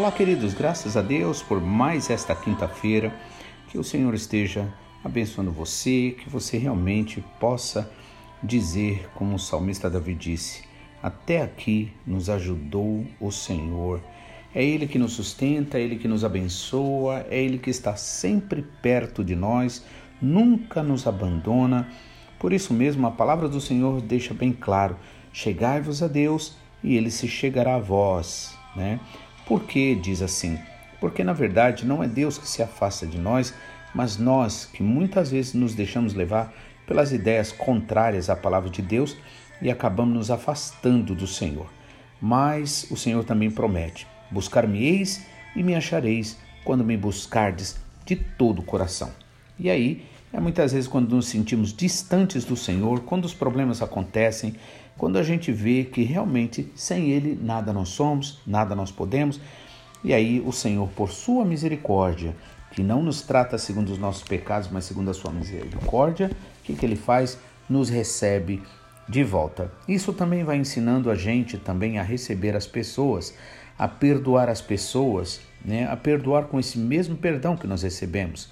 Olá, queridos, graças a Deus por mais esta quinta-feira. Que o Senhor esteja abençoando você, que você realmente possa dizer, como o salmista Davi disse: Até aqui nos ajudou o Senhor. É Ele que nos sustenta, é Ele que nos abençoa, é Ele que está sempre perto de nós, nunca nos abandona. Por isso mesmo, a palavra do Senhor deixa bem claro: chegai-vos a Deus e Ele se chegará a vós. Né? Por que diz assim? Porque na verdade não é Deus que se afasta de nós, mas nós que muitas vezes nos deixamos levar pelas ideias contrárias à palavra de Deus e acabamos nos afastando do Senhor. Mas o Senhor também promete: Buscar-me-eis e me achareis quando me buscardes de todo o coração. E aí, é muitas vezes quando nos sentimos distantes do Senhor, quando os problemas acontecem, quando a gente vê que realmente sem Ele nada nós somos, nada nós podemos, e aí o Senhor, por sua misericórdia, que não nos trata segundo os nossos pecados, mas segundo a sua misericórdia, o que, que Ele faz? Nos recebe de volta. Isso também vai ensinando a gente também a receber as pessoas, a perdoar as pessoas, né? a perdoar com esse mesmo perdão que nós recebemos,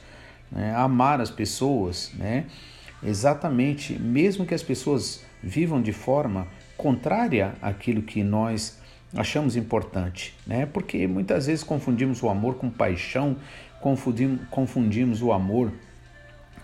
né? amar as pessoas, né? exatamente, mesmo que as pessoas vivam de forma contrária àquilo que nós achamos importante, né? Porque muitas vezes confundimos o amor com paixão, confundimos, confundimos o amor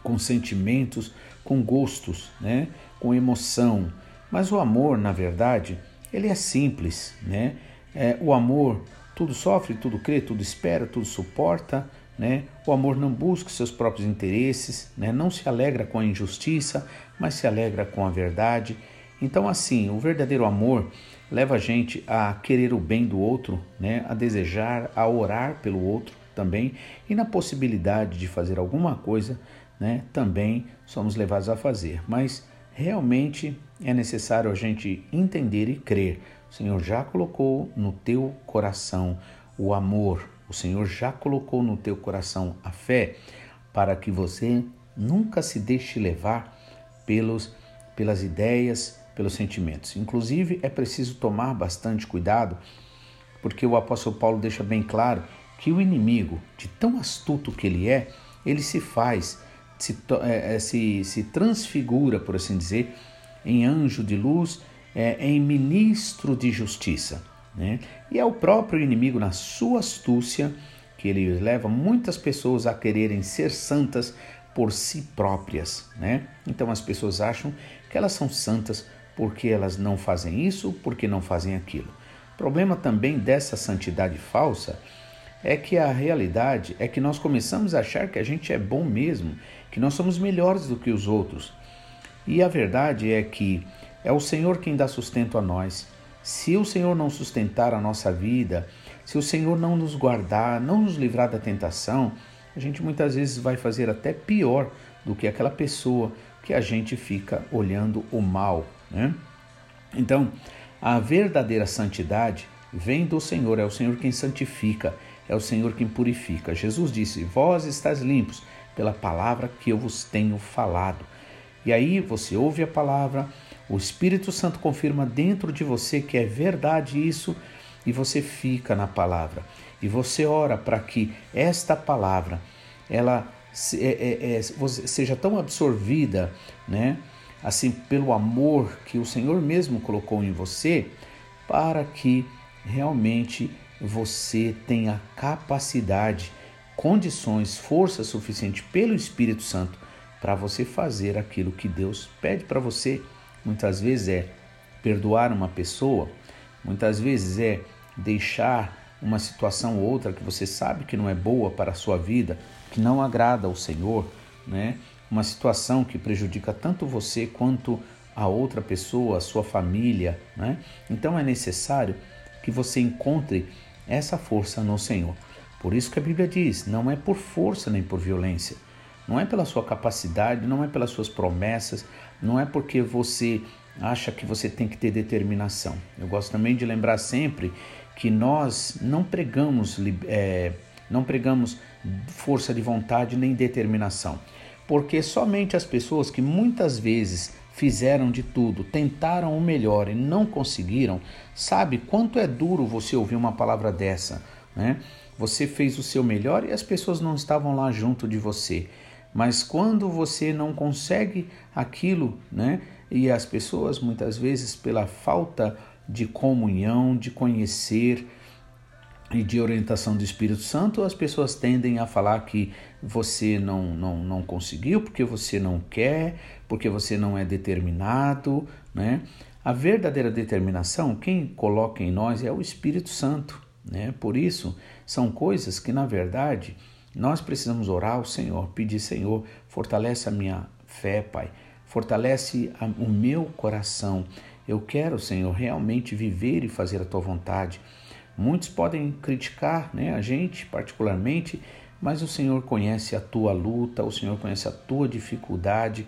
com sentimentos, com gostos, né? Com emoção. Mas o amor, na verdade, ele é simples, né? É, o amor tudo sofre, tudo crê, tudo espera, tudo suporta, né? O amor não busca seus próprios interesses, né? não se alegra com a injustiça, mas se alegra com a verdade. Então, assim, o verdadeiro amor leva a gente a querer o bem do outro, né? a desejar, a orar pelo outro também, e na possibilidade de fazer alguma coisa, né? também somos levados a fazer. Mas realmente é necessário a gente entender e crer. O Senhor já colocou no teu coração o amor, o Senhor já colocou no teu coração a fé para que você nunca se deixe levar pelos, pelas ideias, pelos sentimentos. Inclusive, é preciso tomar bastante cuidado, porque o apóstolo Paulo deixa bem claro que o inimigo, de tão astuto que ele é, ele se faz, se, é, é, se, se transfigura, por assim dizer, em anjo de luz, é, em ministro de justiça. Né? E é o próprio inimigo, na sua astúcia, que ele leva muitas pessoas a quererem ser santas por si próprias. Né? Então as pessoas acham que elas são santas porque elas não fazem isso, porque não fazem aquilo. O problema também dessa santidade falsa é que a realidade é que nós começamos a achar que a gente é bom mesmo, que nós somos melhores do que os outros. E a verdade é que é o Senhor quem dá sustento a nós. Se o Senhor não sustentar a nossa vida, se o Senhor não nos guardar, não nos livrar da tentação, a gente muitas vezes vai fazer até pior do que aquela pessoa que a gente fica olhando o mal. Né? Então, a verdadeira santidade vem do Senhor, é o Senhor quem santifica, é o Senhor quem purifica. Jesus disse: Vós estáis limpos pela palavra que eu vos tenho falado. E aí você ouve a palavra, o Espírito Santo confirma dentro de você que é verdade isso e você fica na palavra. E você ora para que esta palavra ela é, é, é, seja tão absorvida, né? Assim, pelo amor que o Senhor mesmo colocou em você, para que realmente você tenha capacidade, condições, força suficiente pelo Espírito Santo para você fazer aquilo que Deus pede para você muitas vezes é perdoar uma pessoa, muitas vezes é deixar uma situação ou outra que você sabe que não é boa para a sua vida, que não agrada ao Senhor, né? uma situação que prejudica tanto você quanto a outra pessoa, a sua família, né? Então é necessário que você encontre essa força no Senhor. Por isso que a Bíblia diz: não é por força nem por violência, não é pela sua capacidade, não é pelas suas promessas, não é porque você acha que você tem que ter determinação. Eu gosto também de lembrar sempre que nós não pregamos, é, não pregamos força de vontade nem determinação, porque somente as pessoas que muitas vezes fizeram de tudo, tentaram o melhor e não conseguiram, sabe quanto é duro você ouvir uma palavra dessa, né? Você fez o seu melhor e as pessoas não estavam lá junto de você. Mas quando você não consegue aquilo, né? E as pessoas muitas vezes pela falta de comunhão, de conhecer, e de orientação do Espírito Santo, as pessoas tendem a falar que você não, não, não conseguiu, porque você não quer, porque você não é determinado, né? A verdadeira determinação, quem coloca em nós é o Espírito Santo, né? Por isso, são coisas que, na verdade, nós precisamos orar ao Senhor, pedir, Senhor, fortalece a minha fé, Pai, fortalece a, o meu coração. Eu quero, Senhor, realmente viver e fazer a tua vontade. Muitos podem criticar né, a gente, particularmente, mas o Senhor conhece a tua luta, o Senhor conhece a tua dificuldade.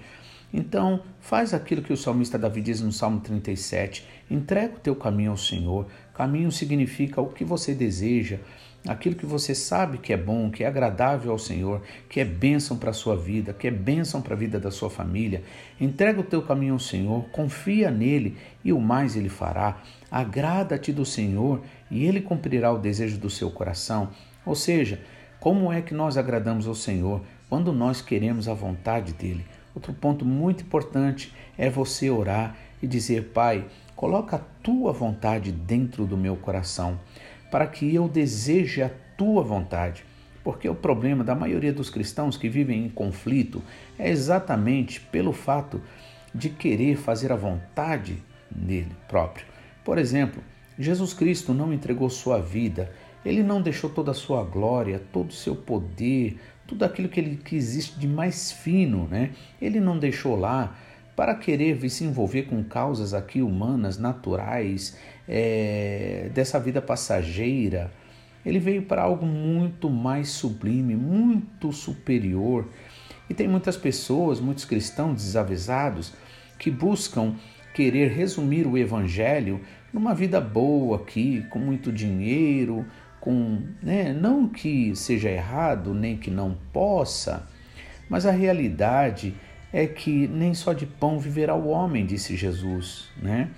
Então, faz aquilo que o salmista Davi diz no Salmo 37: entrega o teu caminho ao Senhor. Caminho significa o que você deseja, aquilo que você sabe que é bom, que é agradável ao Senhor, que é bênção para a sua vida, que é bênção para a vida da sua família. Entrega o teu caminho ao Senhor, confia nele e o mais ele fará. Agrada-te do Senhor e ele cumprirá o desejo do seu coração. Ou seja, como é que nós agradamos ao Senhor? Quando nós queremos a vontade dele. Outro ponto muito importante é você orar e dizer: Pai, coloca a tua vontade dentro do meu coração, para que eu deseje a tua vontade. Porque o problema da maioria dos cristãos que vivem em conflito é exatamente pelo fato de querer fazer a vontade dele próprio. Por exemplo, Jesus Cristo não entregou sua vida, ele não deixou toda a sua glória, todo o seu poder, tudo aquilo que, ele, que existe de mais fino, né? Ele não deixou lá para querer se envolver com causas aqui humanas, naturais, é, dessa vida passageira. Ele veio para algo muito mais sublime, muito superior. E tem muitas pessoas, muitos cristãos desavisados, que buscam querer resumir o evangelho numa vida boa aqui, com muito dinheiro, com, né, não que seja errado, nem que não possa, mas a realidade é que nem só de pão viverá o homem, disse Jesus, né?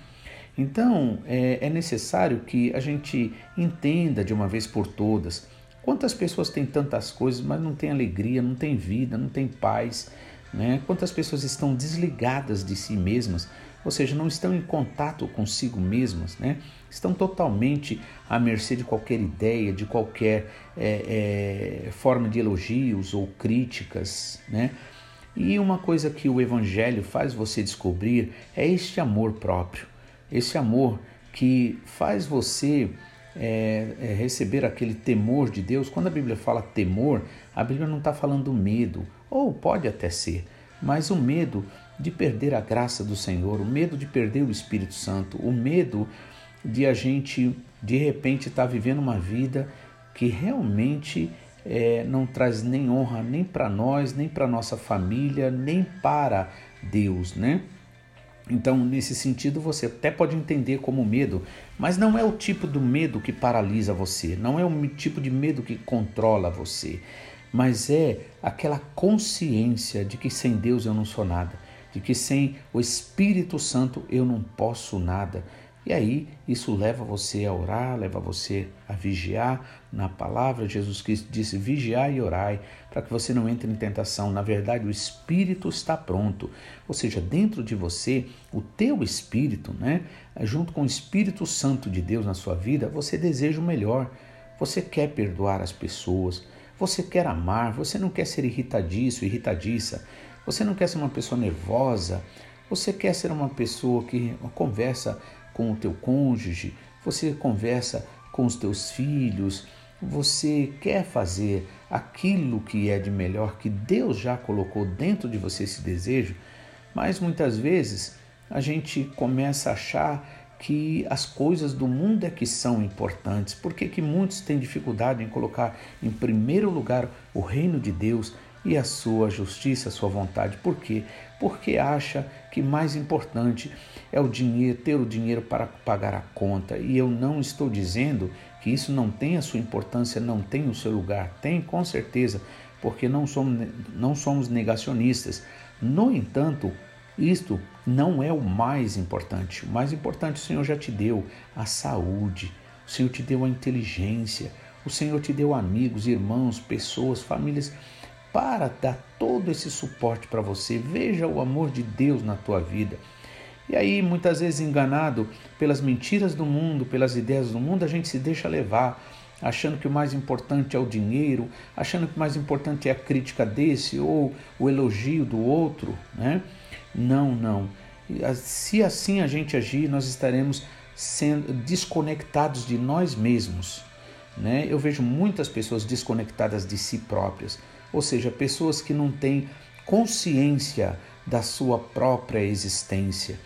Então é, é necessário que a gente entenda de uma vez por todas quantas pessoas têm tantas coisas, mas não têm alegria, não têm vida, não têm paz, né? Quantas pessoas estão desligadas de si mesmas ou seja, não estão em contato consigo mesmas, né? estão totalmente à mercê de qualquer ideia, de qualquer é, é, forma de elogios ou críticas. Né? E uma coisa que o Evangelho faz você descobrir é este amor próprio, esse amor que faz você é, é, receber aquele temor de Deus. Quando a Bíblia fala temor, a Bíblia não está falando medo, ou pode até ser, mas o medo de perder a graça do Senhor, o medo de perder o Espírito Santo, o medo de a gente de repente estar tá vivendo uma vida que realmente é, não traz nem honra nem para nós, nem para nossa família, nem para Deus, né? Então, nesse sentido, você até pode entender como medo, mas não é o tipo do medo que paralisa você, não é o tipo de medo que controla você, mas é aquela consciência de que sem Deus eu não sou nada de que sem o Espírito Santo eu não posso nada. E aí isso leva você a orar, leva você a vigiar na palavra. Jesus Cristo disse: vigiai e orai, para que você não entre em tentação. Na verdade, o Espírito está pronto. Ou seja, dentro de você, o teu Espírito, né, junto com o Espírito Santo de Deus na sua vida, você deseja o melhor. Você quer perdoar as pessoas, você quer amar, você não quer ser irritadiço, irritadiça. Você não quer ser uma pessoa nervosa, você quer ser uma pessoa que conversa com o teu cônjuge, você conversa com os teus filhos, você quer fazer aquilo que é de melhor, que Deus já colocou dentro de você esse desejo, mas muitas vezes a gente começa a achar que as coisas do mundo é que são importantes. Por que, muitos têm dificuldade em colocar em primeiro lugar o reino de Deus e a sua justiça, a sua vontade? Por quê? Porque acha que mais importante é o dinheiro, ter o dinheiro para pagar a conta. E eu não estou dizendo que isso não tem a sua importância, não tem o seu lugar. Tem, com certeza, porque não somos, não somos negacionistas. No entanto, isto não é o mais importante. O mais importante o Senhor já te deu a saúde, o Senhor te deu a inteligência, o Senhor te deu amigos, irmãos, pessoas, famílias para dar todo esse suporte para você. Veja o amor de Deus na tua vida. E aí, muitas vezes enganado pelas mentiras do mundo, pelas ideias do mundo, a gente se deixa levar, achando que o mais importante é o dinheiro, achando que o mais importante é a crítica desse ou o elogio do outro, né? Não, não. Se assim a gente agir, nós estaremos sendo desconectados de nós mesmos. Né? Eu vejo muitas pessoas desconectadas de si próprias, ou seja, pessoas que não têm consciência da sua própria existência.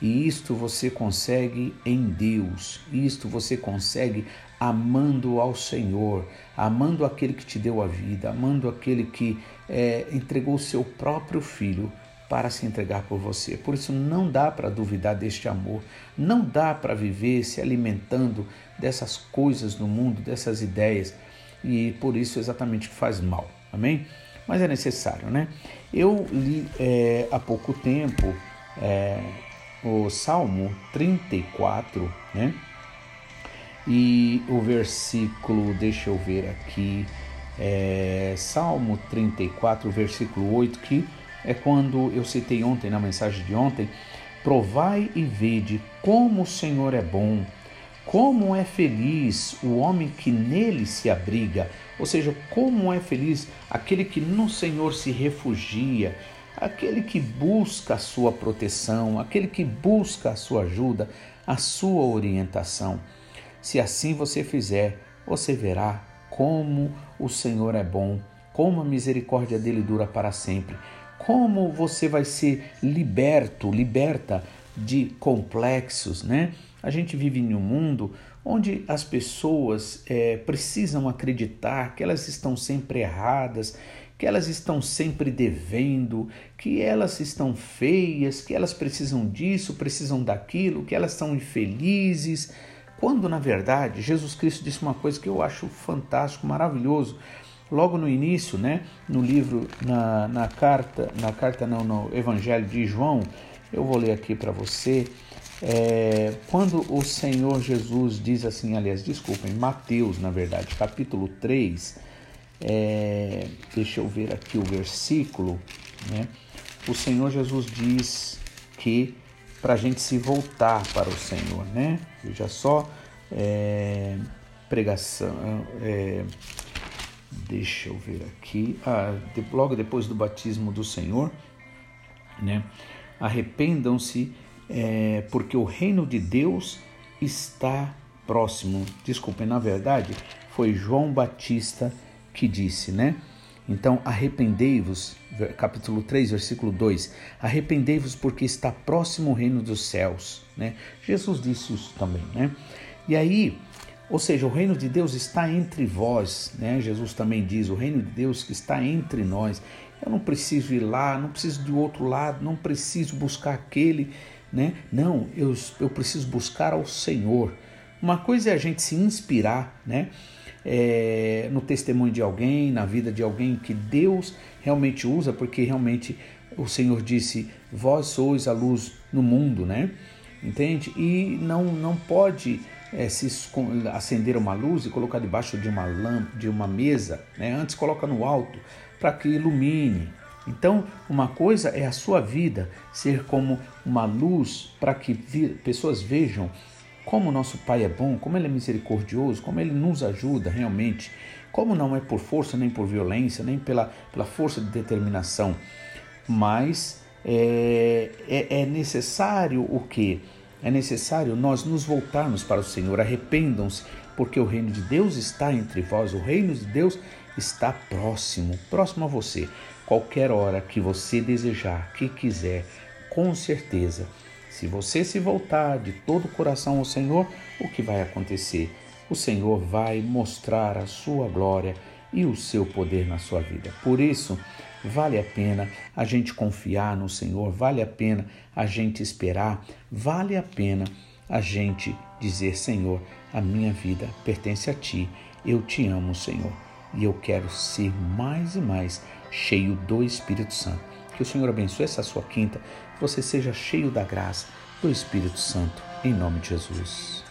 E isto você consegue em Deus, isto você consegue amando ao Senhor, amando aquele que te deu a vida, amando aquele que é, entregou o seu próprio filho para se entregar por você. Por isso não dá para duvidar deste amor, não dá para viver se alimentando dessas coisas no mundo, dessas ideias, e por isso exatamente faz mal. Amém? Mas é necessário, né? Eu li é, há pouco tempo é, o Salmo 34, né? E o versículo, deixa eu ver aqui, é, Salmo 34, versículo 8, que é quando eu citei ontem na mensagem de ontem: provai e vede como o Senhor é bom, como é feliz o homem que nele se abriga, ou seja, como é feliz aquele que no Senhor se refugia, aquele que busca a sua proteção, aquele que busca a sua ajuda, a sua orientação. Se assim você fizer, você verá como o Senhor é bom, como a misericórdia dele dura para sempre como você vai ser liberto, liberta de complexos, né? A gente vive em um mundo onde as pessoas é, precisam acreditar que elas estão sempre erradas, que elas estão sempre devendo, que elas estão feias, que elas precisam disso, precisam daquilo, que elas são infelizes, quando na verdade Jesus Cristo disse uma coisa que eu acho fantástico, maravilhoso. Logo no início, né, no livro, na, na carta, na carta não, no Evangelho de João, eu vou ler aqui para você, é, quando o Senhor Jesus diz assim, aliás, desculpem, Mateus, na verdade, capítulo 3, é, deixa eu ver aqui o versículo, né, o Senhor Jesus diz que para a gente se voltar para o Senhor, né, veja só, é, pregação, é, Deixa eu ver aqui. Ah, de, logo depois do batismo do Senhor, né? Arrependam-se, é, porque o reino de Deus está próximo. Desculpem, na verdade, foi João Batista que disse, né? Então, arrependei-vos, capítulo 3, versículo 2. Arrependei-vos porque está próximo o reino dos céus, né? Jesus disse isso também, né? E aí, ou seja, o reino de Deus está entre vós, né? Jesus também diz: o reino de Deus que está entre nós. Eu não preciso ir lá, não preciso do outro lado, não preciso buscar aquele, né? Não, eu, eu preciso buscar ao Senhor. Uma coisa é a gente se inspirar, né? É, no testemunho de alguém, na vida de alguém que Deus realmente usa, porque realmente o Senhor disse: Vós sois a luz no mundo, né? Entende? E não, não pode é, se acender uma luz e colocar debaixo de uma lâmpada, de uma mesa, né? antes coloca no alto para que ilumine. Então, uma coisa é a sua vida ser como uma luz para que pessoas vejam como nosso Pai é bom, como Ele é misericordioso, como Ele nos ajuda realmente, como não é por força, nem por violência, nem pela, pela força de determinação, mas é, é, é necessário o que? é necessário nós nos voltarmos para o Senhor. Arrependam-se, porque o reino de Deus está entre vós, o reino de Deus está próximo, próximo a você. Qualquer hora que você desejar, que quiser, com certeza, se você se voltar de todo o coração ao Senhor, o que vai acontecer? O Senhor vai mostrar a sua glória e o seu poder na sua vida. Por isso, vale a pena a gente confiar no Senhor, vale a pena a gente esperar, vale a pena a gente dizer: Senhor, a minha vida pertence a Ti, eu te amo, Senhor, e eu quero ser mais e mais cheio do Espírito Santo. Que o Senhor abençoe essa sua quinta, que você seja cheio da graça do Espírito Santo, em nome de Jesus.